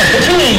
我听你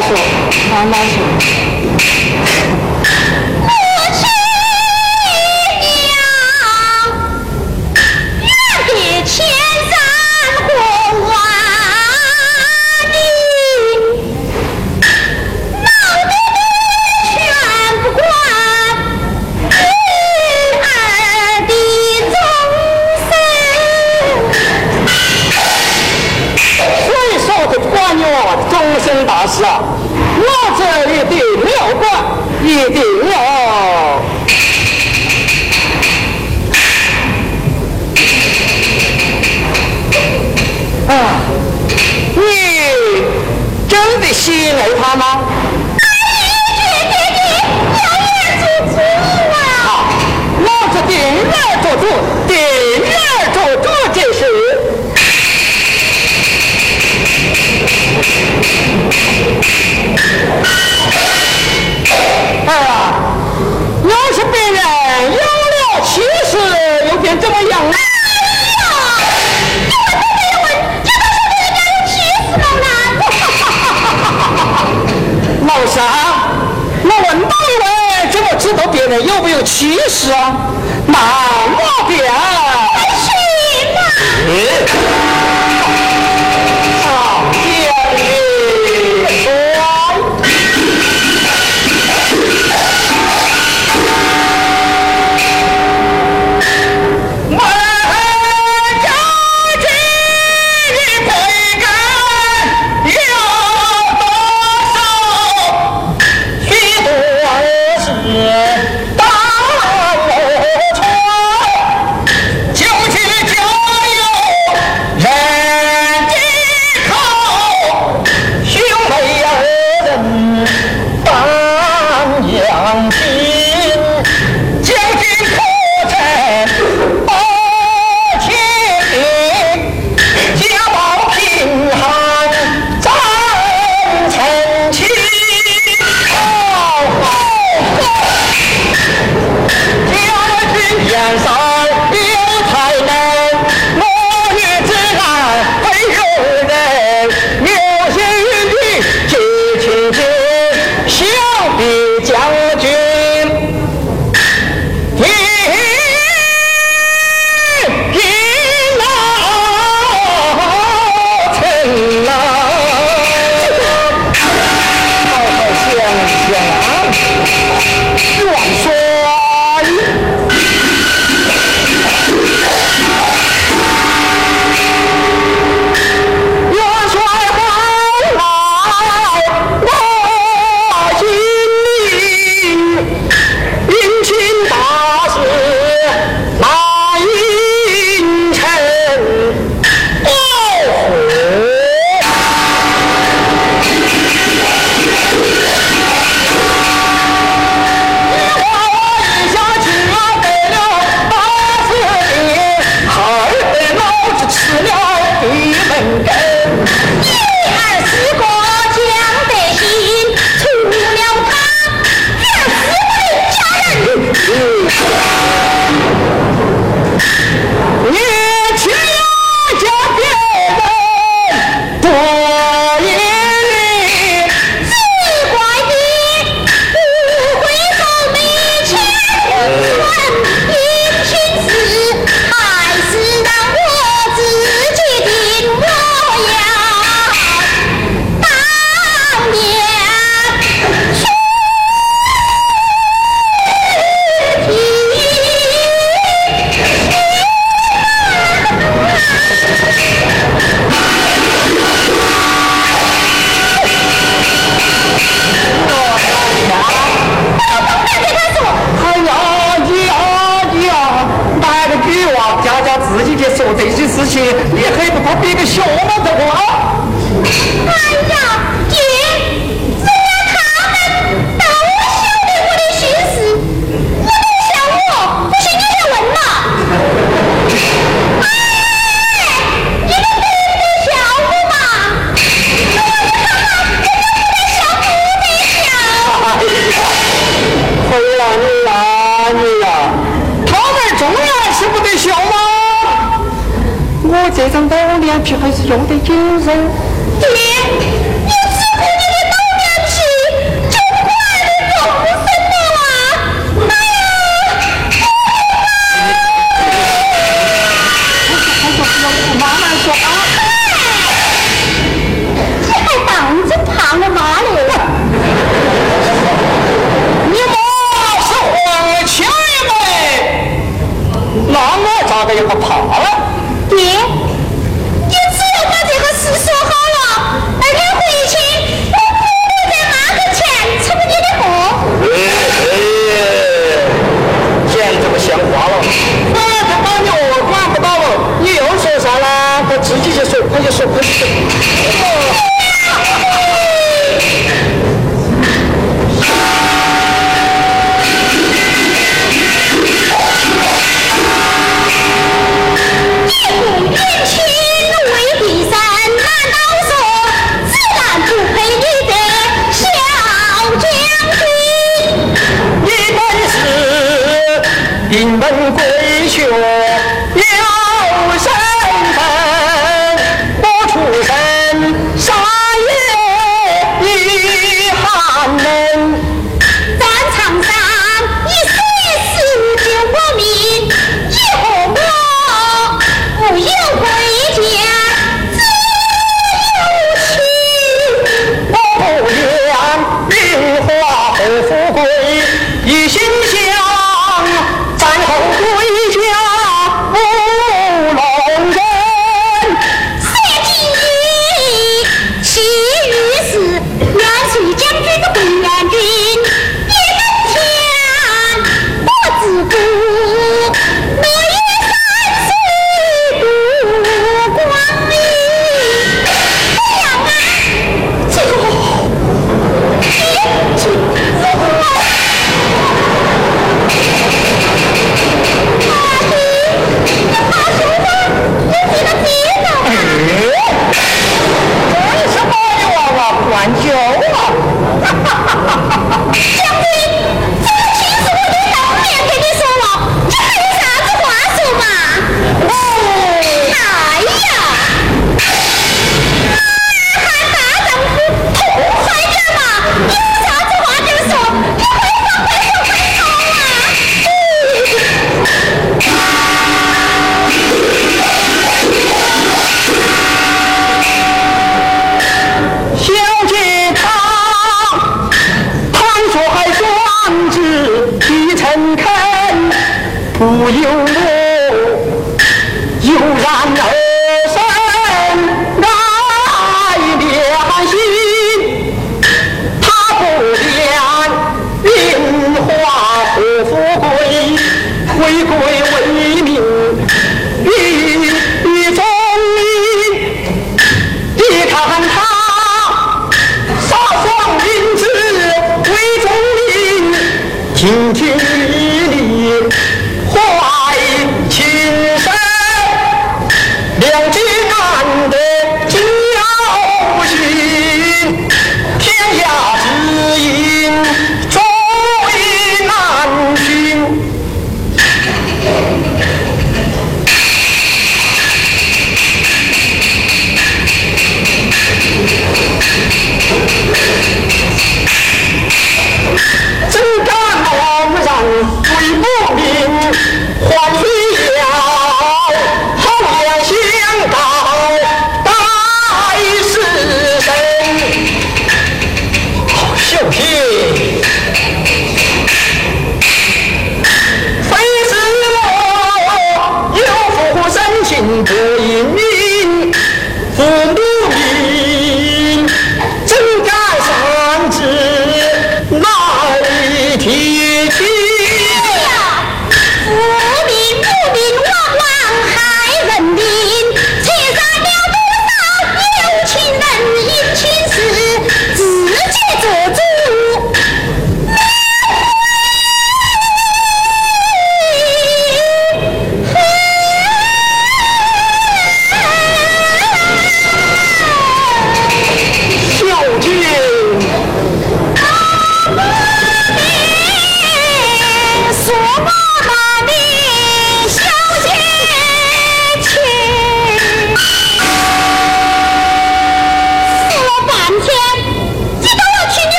哭，慢慢说，慢